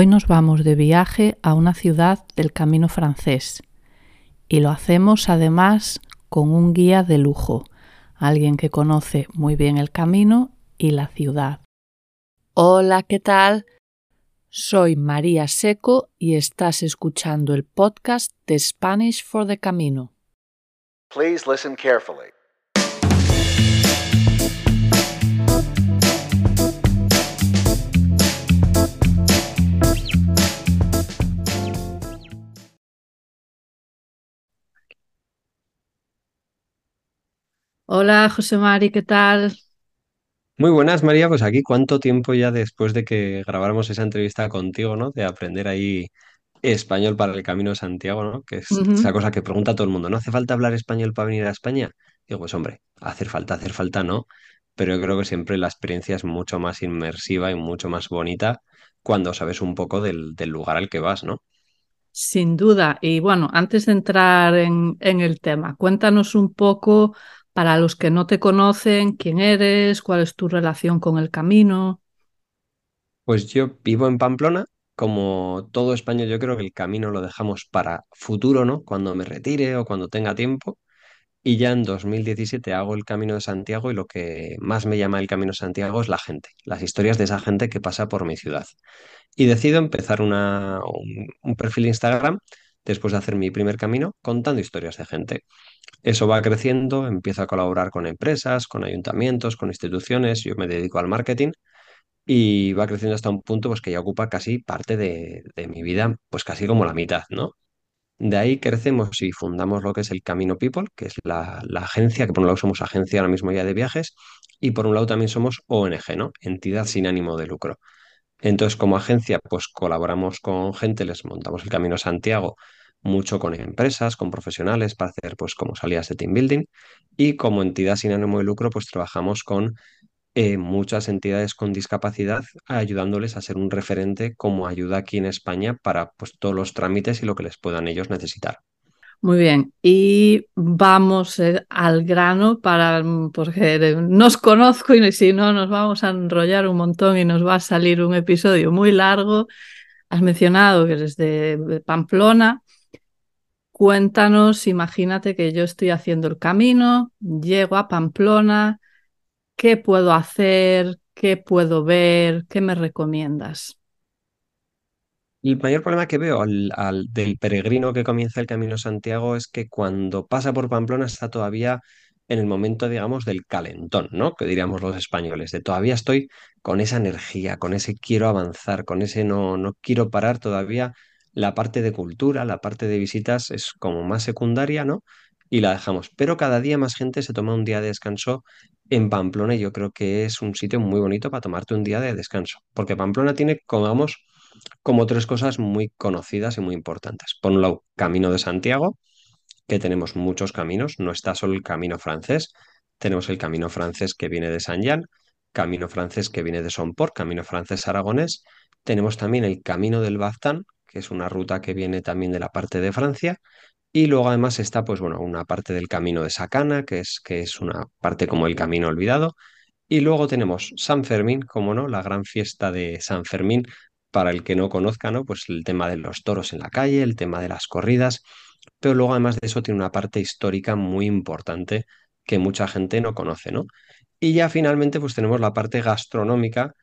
Hoy nos vamos de viaje a una ciudad del camino francés y lo hacemos además con un guía de lujo, alguien que conoce muy bien el camino y la ciudad. Hola, ¿qué tal? Soy María Seco y estás escuchando el podcast de Spanish for the Camino. Please listen carefully. Hola, José Mari, ¿qué tal? Muy buenas, María. Pues aquí, ¿cuánto tiempo ya después de que grabáramos esa entrevista contigo, ¿no? De aprender ahí español para el Camino de Santiago, ¿no? Que es esa Ujú. cosa que pregunta todo el mundo. ¿No hace falta hablar español para venir a España? Digo, pues hombre, hacer falta, hacer falta, no. Pero yo creo que siempre la experiencia es mucho más inmersiva y mucho más bonita cuando sabes un poco del, del lugar al que vas, ¿no? Sin duda. Y bueno, antes de entrar en, en el tema, cuéntanos un poco, para los que no te conocen, quién eres, cuál es tu relación con el camino. Pues yo vivo en Pamplona. Como todo español, yo creo que el camino lo dejamos para futuro, ¿no? Cuando me retire o cuando tenga tiempo. Y ya en 2017 hago el Camino de Santiago y lo que más me llama el Camino de Santiago es la gente, las historias de esa gente que pasa por mi ciudad. Y decido empezar una- un, un perfil Instagram después de hacer mi primer camino contando historias de gente. Eso va creciendo, empiezo a colaborar con empresas, con ayuntamientos, con instituciones, yo me dedico al marketing y va creciendo hasta un punto pues que ya ocupa casi parte de, mi vida, pues casi como la mitad, ¿no? De ahí crecemos y fundamos lo que es el Camino People, que es la, la agencia, que por un lado somos agencia ahora mismo ya de viajes, y por un lado también somos ONG, ¿no? Entidad sin ánimo de lucro. Entonces, como agencia, pues colaboramos con gente, les montamos el Camino Santiago, mucho con empresas, con profesionales, para hacer pues como salidas de team building, y como entidad sin ánimo de lucro, pues trabajamos con eh, muchas entidades con discapacidad, ayudándoles a ser un referente como ayuda aquí en España para pues, todos los trámites y lo que les puedan ellos necesitar. Muy bien, y vamos eh, al grano para, mm, porque nos conozco y si no nos vamos a enrollar un montón y nos va a salir un episodio muy largo. Has mencionado que eres de de Pamplona. Cuéntanos, imagínate que yo estoy haciendo el camino, llego a Pamplona, ¿qué puedo hacer? ¿Qué puedo ver? ¿Qué me recomiendas? El mayor problema que veo al, al- del peregrino que comienza el Camino Santiago es que cuando pasa por Pamplona está todavía en el momento, digamos, del calentón, ¿no? Que diríamos los españoles, de todavía estoy con esa energía, con ese quiero avanzar, con ese no, no quiero parar todavía. La parte de cultura, la parte de visitas es como más secundaria, ¿no? Y la dejamos. Pero cada día más gente se toma un día de descanso en Pamplona y yo creo que es un sitio muy bonito para tomarte un día de descanso, porque Pamplona tiene, como vamos, como tres cosas muy conocidas y muy importantes. Por un lado, Camino de Santiago, que tenemos muchos caminos, no está solo el camino francés, tenemos el camino francés que viene de Saint-Jean, camino francés que viene de Somport, camino francés aragonés, tenemos también el camino del Baztán, que es una ruta que viene también de la parte de Francia, y luego además está, pues bueno, una parte del camino de Sacana, que es, que es una parte como el camino olvidado, y luego tenemos San Fermín, como no, la gran fiesta de San Fermín, para el que no conozca, ¿no? Pues el tema de los toros en la calle, el tema de las corridas, pero luego además de eso tiene una parte histórica muy importante que mucha gente no conoce, ¿no? Y ya finalmente pues tenemos la parte gastronómica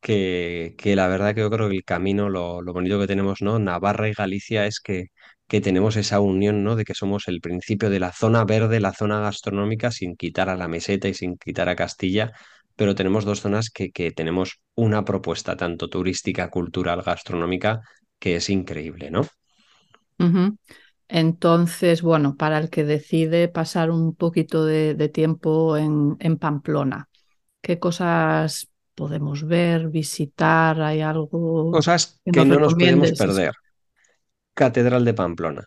que, que la verdad que yo creo que el camino, lo, lo bonito que tenemos, ¿no? Navarra y Galicia es que, que tenemos esa unión, ¿no? De que somos el principio de la zona verde, la zona gastronómica, sin quitar a la meseta y sin quitar a Castilla, pero tenemos dos zonas que, que tenemos una propuesta tanto turística, cultural, gastronómica, que es increíble, ¿no? Entonces, bueno, para el que decide pasar un poquito de, de tiempo en, en Pamplona, ¿qué cosas podemos ver, visitar? ¿Hay algo Cosas que no nos podemos perder. Catedral de Pamplona.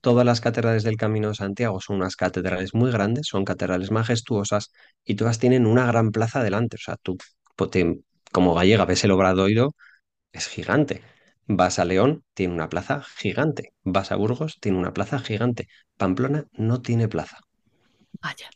Todas las catedrales del Camino de Santiago son unas catedrales muy grandes, son catedrales majestuosas y todas tienen una gran plaza delante. O sea, tú, como gallega, ves el Obradoiro, es gigante. Vas a León, tiene una plaza gigante. Vas a Burgos, tiene una plaza gigante. Pamplona no tiene plaza. Vaya.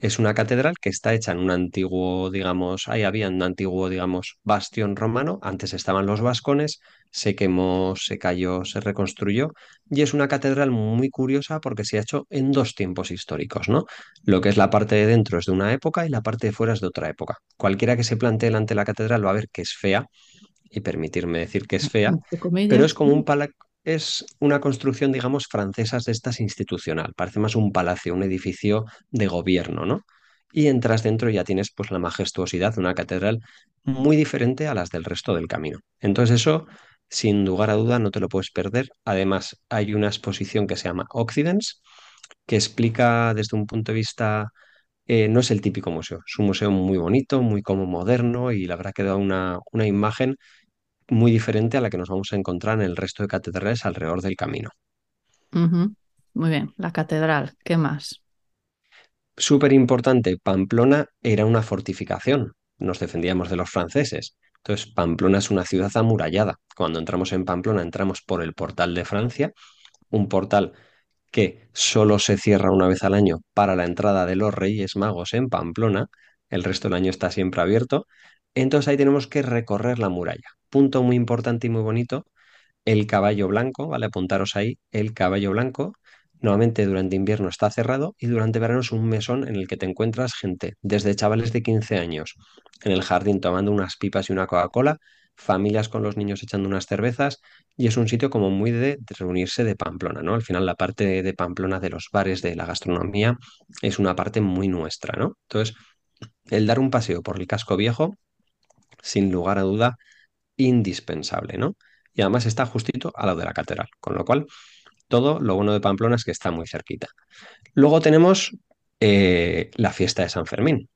Es una catedral que está hecha en un antiguo, digamos, ahí había un antiguo, digamos, bastión romano. Antes estaban los vascones, se quemó, se cayó, se reconstruyó. Y es una catedral muy curiosa porque se ha hecho en dos tiempos históricos, ¿no? Lo que es la parte de dentro es de una época y la parte de fuera es de otra época. Cualquiera que se plantee delante de la catedral va a ver que es fea, y permitirme decir que es fea, pero es como un pala- es una construcción, digamos, francesa de estas institucional. Parece más un palacio, un edificio de gobierno, ¿no? Y entras dentro y ya tienes pues la majestuosidad de una catedral muy diferente a las del resto del camino. Entonces eso, sin lugar a duda, no te lo puedes perder. Además, hay una exposición que se llama Occidents, que explica desde un punto de vista eh, no es el típico museo, es un museo muy bonito, muy como moderno y la verdad que da una, una imagen muy diferente a la que nos vamos a encontrar en el resto de catedrales alrededor del camino. Muy bien, la catedral, ¿qué más? Súper importante, Pamplona era una fortificación, nos defendíamos de los franceses. Entonces, Pamplona es una ciudad amurallada. Cuando entramos en Pamplona, entramos por el portal de Francia, un portal que solo se cierra una vez al año para la entrada de los Reyes Magos en Pamplona, el resto del año está siempre abierto. Entonces ahí tenemos que recorrer la muralla. Punto muy importante y muy bonito El caballo blanco, ¿vale? Apuntaros ahí, el caballo blanco. Normalmente durante invierno está cerrado y durante verano es un mesón en el que te encuentras gente, desde chavales de 15 años en el jardín tomando unas pipas y una Coca-Cola, familias con los niños echando unas cervezas y es un sitio como muy de, de reunirse de Pamplona, ¿no? Al final la parte de, de Pamplona de los bares, de la gastronomía, es una parte muy nuestra, ¿no? Entonces, el dar un paseo por el casco viejo, sin lugar a duda, indispensable, ¿no? Y además está justito al lado de la catedral, con lo cual todo lo bueno de Pamplona es que está muy cerquita. Luego tenemos eh, la fiesta de San Fermín,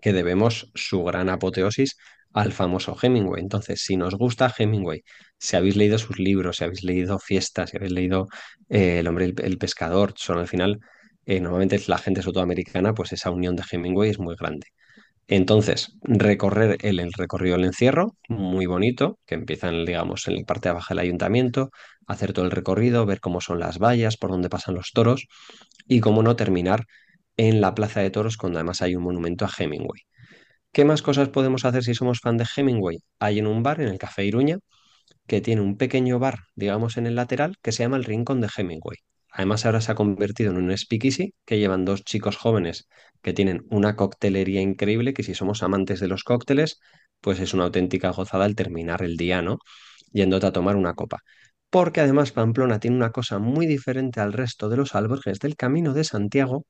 que debemos su gran apoteosis al famoso Hemingway. Entonces, si nos gusta Hemingway, si habéis leído sus libros, si habéis leído Fiestas, si habéis leído eh, El hombre y el, el pescador, son al final, eh, normalmente la gente sudamericana, pues esa unión de Hemingway es muy grande. Entonces, recorrer el, recorrido del encierro, muy bonito, que empieza, en, digamos, en la parte de abajo del ayuntamiento, hacer todo el recorrido, ver cómo son las vallas, por dónde pasan los toros y cómo no terminar en la Plaza de Toros, cuando además hay un monumento a Hemingway. ¿Qué más cosas podemos hacer si somos fan de Hemingway? Hay en un bar, en el Café Iruña, que tiene un pequeño bar, digamos, en el lateral, que se llama el Rincón de Hemingway. Además, ahora se ha convertido en un speakeasy que llevan dos chicos jóvenes que tienen una coctelería increíble, que si somos amantes de los cócteles, pues es una auténtica gozada al terminar el día, ¿no? Yéndote a tomar una copa. Porque además Pamplona tiene una cosa muy diferente al resto de los albergues del Camino de Santiago,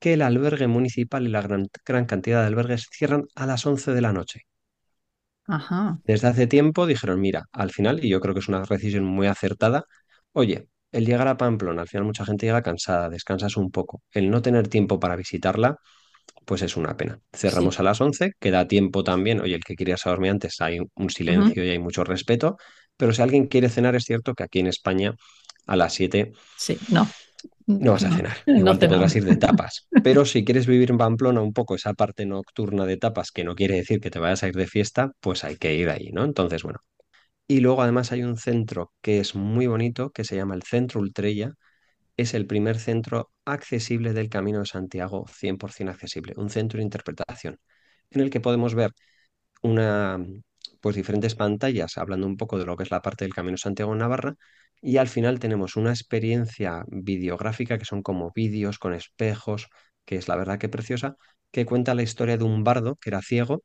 que el albergue municipal y la gran, gran cantidad de albergues cierran a las 11 de la noche. Ajá. Desde hace tiempo dijeron, mira, al final, y yo creo que es una decisión muy acertada, oye, el llegar a Pamplona, al final mucha gente llega cansada, descansas un poco. El no tener tiempo para visitarla, pues es una pena. Sí. Cerramos a las 11, queda tiempo también, oye, el que quiere irse a dormir antes, hay un silencio y hay mucho respeto, pero si alguien quiere cenar, es cierto que aquí en España a las 7 Sí, no. no vas a No, cenar, no igual te podrás ir de tapas. Pero si quieres vivir en Pamplona un poco esa parte nocturna de tapas, que no quiere decir que te vayas a ir de fiesta, pues hay que ir ahí, ¿no? Entonces, bueno. Y luego además hay un centro que es muy bonito, que se llama el Centro Ultrella. Es el primer centro accesible del Camino de Santiago, 100% accesible, un centro de interpretación, en el que podemos ver una, pues diferentes pantallas hablando un poco de lo que es la parte del Camino de Santiago Navarra y al final tenemos una experiencia videográfica que son como vídeos con espejos, que es la verdad que preciosa, que cuenta la historia de un bardo que era ciego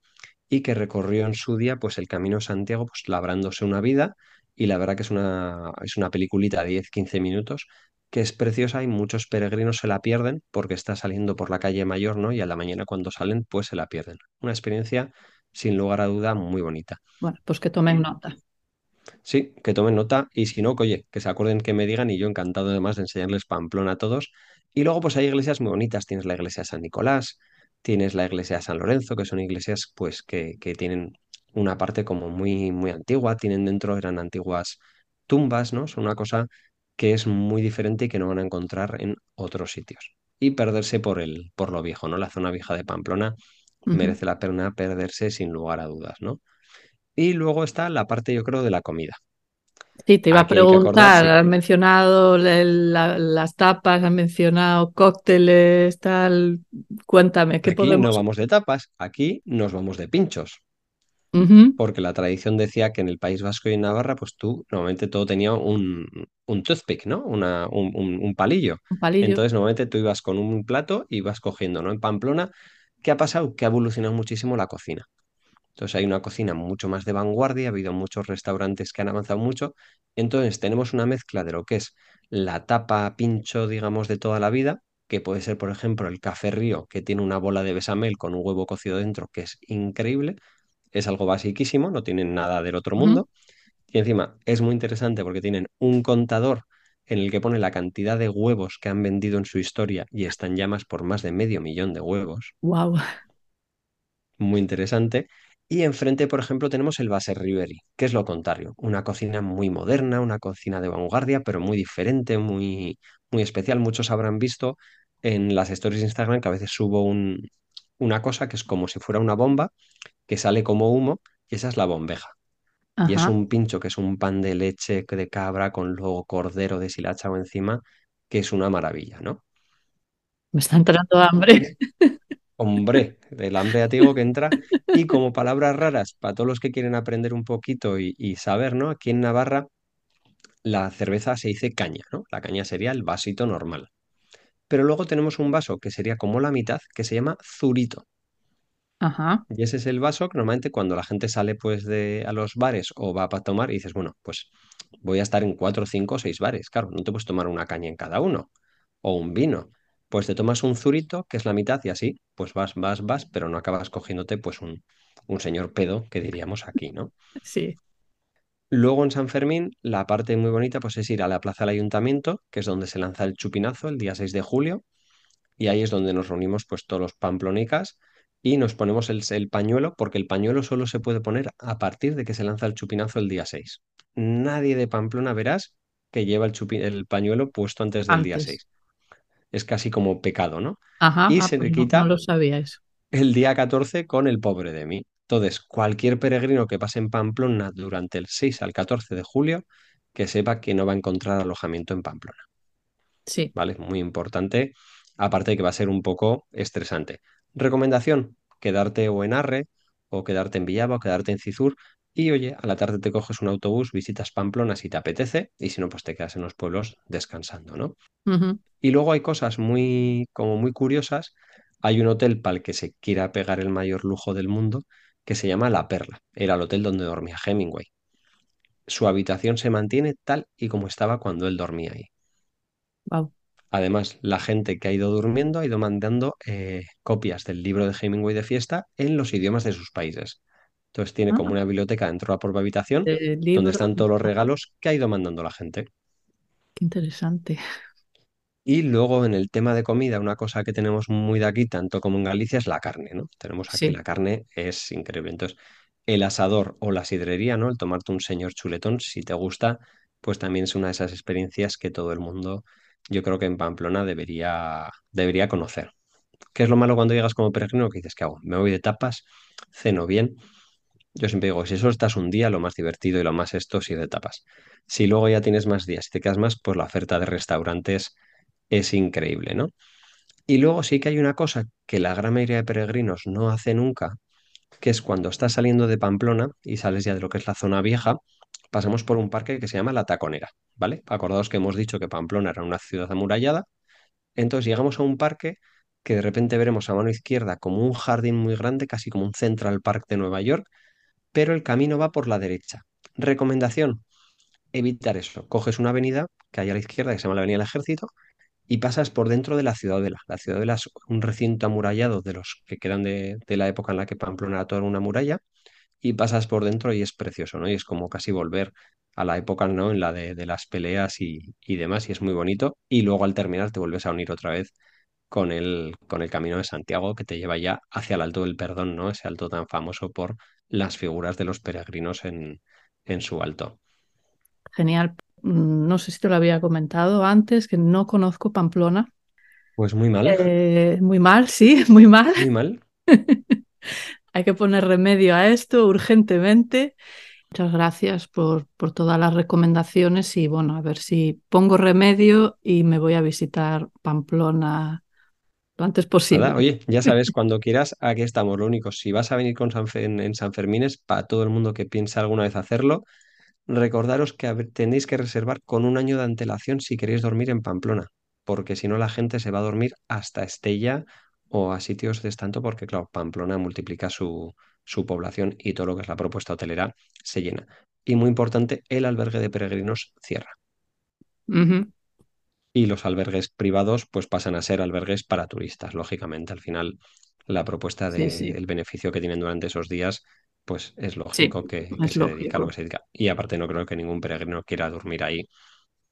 y que recorrió en su día pues el Camino de Santiago pues labrándose una vida y la verdad que es una, es una peliculita de 10-15 minutos que es preciosa y muchos peregrinos se la pierden porque está saliendo por la calle mayor, ¿no? Y a la mañana cuando salen pues se la pierden. Una experiencia sin lugar a duda muy bonita. Bueno, pues que tomen nota. Sí, que tomen nota y si no, oye, que se acuerden que me digan y yo encantado además de enseñarles Pamplona a todos. Y luego pues hay iglesias muy bonitas, tienes la iglesia de San Nicolás, tienes la iglesia de San Lorenzo, que son iglesias pues que, que tienen una parte como muy, muy antigua, tienen dentro, eran antiguas tumbas, ¿no? Son una cosa que es muy diferente y que no van a encontrar en otros sitios. Y perderse por el, por lo viejo, ¿no? La zona vieja de Pamplona merece la pena perderse sin lugar a dudas, ¿no? Y luego está la parte, yo creo, de la comida. Sí, te iba Aquí a preguntar, has mencionado la- la- las tapas, has mencionado cócteles, tal. Cuéntame, ¿qué Aquí no podemos...? vamos de tapas, aquí nos vamos de pinchos. Porque la tradición decía que en el País Vasco y en Navarra, pues tú normalmente todo tenía un, un toothpick, ¿no? Una, un, un- un palillo. Un palillo. Entonces normalmente tú ibas con un plato y vas cogiendo, ¿no? En Pamplona, ¿qué ha pasado? Que ha evolucionado muchísimo la cocina. Entonces hay una cocina mucho más de vanguardia, ha habido muchos restaurantes que han avanzado mucho. Entonces tenemos una mezcla de lo que es la tapa pincho, digamos, de toda la vida, que puede ser, por ejemplo, el café río, que tiene una bola de besamel con un huevo cocido dentro, que es increíble es algo basiquísimo, no tienen nada del otro mundo. Y encima es muy interesante porque tienen un contador en el que pone la cantidad de huevos que han vendido en su historia y están llamas por más de medio millón de huevos. Wow. Muy interesante. Y enfrente, por ejemplo, tenemos el Base Riveri, que es lo contrario, una cocina muy moderna, una cocina de vanguardia, pero muy diferente, muy, muy especial. Muchos habrán visto en las stories de Instagram que a veces subo un, una cosa que es como si fuera una bomba, que sale como humo, y esa es la bombeja. Y es un pincho que es un pan de leche de cabra con luego cordero deshilachado encima, que es una maravilla, ¿no? Me está entrando hambre. Hombre, el hambre digo que entra. Y como palabras raras, para todos los que quieren aprender un poquito y, y saber, ¿no? Aquí en Navarra la cerveza se dice caña, ¿no? La caña sería el vasito normal. Pero luego tenemos un vaso que sería como la mitad, que se llama zurito. Ajá. Y ese es el vaso que normalmente cuando la gente sale pues de a los bares o va para tomar y dices, bueno, pues voy a estar en cuatro, cinco o seis bares. Claro, no te puedes tomar una caña en cada uno o un vino. Pues te tomas un zurito, que es la mitad, y así, pues vas, vas, vas, pero no acabas cogiéndote pues un, un señor pedo, que diríamos aquí, ¿no? Sí. Luego en San Fermín, la parte muy bonita pues es ir a la plaza del ayuntamiento, que es donde se lanza el chupinazo el día 6 de julio, y ahí es donde nos reunimos pues todos los pamplonicas y nos ponemos el, el pañuelo, porque el pañuelo solo se puede poner a partir de que se lanza el chupinazo el día 6. Nadie de Pamplona verás que lleva el, chupi- el pañuelo puesto antes del día Antes. 6. Es casi como pecado, ¿no? Ajá. Y Ah, se pues le no, no quita lo sabía eso. el día 14 con el pobre de mí. Entonces, cualquier peregrino que pase en Pamplona durante el 6 al 14 de julio, que sepa que no va a encontrar alojamiento en Pamplona. Sí. ¿vale? Muy importante, aparte de que va a ser un poco estresante. Recomendación, quedarte o en Arre, o quedarte en Villaba, o quedarte en Cizur, y oye, a la tarde te coges un autobús, visitas Pamplona si te apetece, y si no, pues te quedas en los pueblos descansando, ¿no? Y luego hay cosas muy, como muy curiosas. Hay un hotel para el que se quiera pegar el mayor lujo del mundo, que se llama La Perla. Era el hotel donde dormía Hemingway. Su habitación se mantiene tal y como estaba cuando él dormía ahí. Wow. Además, la gente que ha ido durmiendo ha ido mandando eh, copias del libro de Hemingway de fiesta en los idiomas de sus países. Entonces tiene como Ah, una biblioteca dentro de la propia habitación donde están todos los regalos que ha ido mandando la gente. Qué interesante. Y luego en el tema de comida, una cosa que tenemos muy de aquí, tanto como en Galicia, es la carne, ¿no? Tenemos aquí Sí. la carne, es increíble. Entonces, el asador o la sidrería, ¿no? El tomarte un señor chuletón, si te gusta, pues también es una de esas experiencias que todo el mundo, yo creo que en Pamplona debería, debería conocer. ¿Qué es lo malo cuando llegas como peregrino? Que dices, ¿qué hago? Me voy de tapas, ceno bien. Yo siempre digo, si solo estás un día, lo más divertido y lo más esto es ir de tapas. Si luego ya tienes más días y te quedas más, pues la oferta de restaurantes es increíble, ¿no? Y luego sí que hay una cosa que la gran mayoría de peregrinos no hace nunca, que es cuando estás saliendo de Pamplona y sales ya de lo que es la zona vieja, pasamos por un parque que se llama La Taconera, ¿vale? Acordaos que hemos dicho que Pamplona era una ciudad amurallada, entonces llegamos a un parque que de repente veremos a mano izquierda como un jardín muy grande, casi como un Central Park de Nueva York, pero el camino va por la derecha. Recomendación, evitar eso. Coges una avenida que hay a la izquierda, que se llama la Avenida del Ejército, y pasas por dentro de la Ciudadela. La Ciudadela es un recinto amurallado de los que quedan de, la época en la que Pamplona era toda una muralla, y pasas por dentro y es precioso, ¿no? Y es como casi volver a la época, ¿no? En la de, de las peleas y, y demás, y es muy bonito. Y luego al terminar te vuelves a unir otra vez con el, con el Camino de Santiago que te lleva ya hacia el Alto del Perdón, ¿no? Ese alto tan famoso por las figuras de los peregrinos en, en su alto. Genial. Mm, No sé si te lo había comentado antes, que no conozco Pamplona. Pues muy mal, Eh, muy mal, sí, muy mal. muy mal. Hay que poner remedio a esto urgentemente. Muchas gracias por, por todas las recomendaciones y bueno, a ver si pongo remedio y me voy a visitar Pamplona lo antes posible. Nada, oye, ya sabes, cuando quieras, aquí estamos. Lo único, si vas a venir con San Fe- en, en San Fermín es para todo el mundo que piensa alguna vez hacerlo. Recordaros que tenéis que reservar con un año de antelación si queréis dormir en Pamplona, porque si no la gente se va a dormir hasta Estella o a sitios de estanto, porque claro, Pamplona multiplica su, su población y todo lo que es la propuesta hotelera se llena. Y muy importante, el albergue de peregrinos cierra. Y los albergues privados pues pasan a ser albergues para turistas, lógicamente. Al final, la propuesta Sí, de, sí, beneficio que tienen durante esos días, pues es sí, lógico que, que es se dedica a lo que se dedica. Y aparte no creo que ningún peregrino quiera dormir ahí.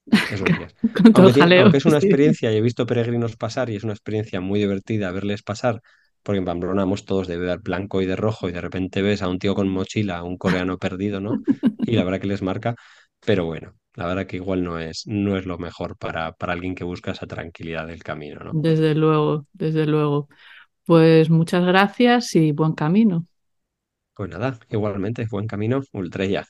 Con todo Aunque, jaleo, aunque es una experiencia, y he visto peregrinos pasar y es una experiencia muy divertida verles pasar, porque en Pamplona vamos todos de blanco y de rojo y de repente ves a un tío con mochila, a un coreano perdido, ¿no? Y la verdad que les marca, pero bueno, la verdad que igual no es, no es lo mejor para, para alguien que busca esa tranquilidad del camino, ¿no? Desde luego, desde luego. Pues muchas gracias y buen camino. Pues nada, igualmente, buen camino, Ultrella.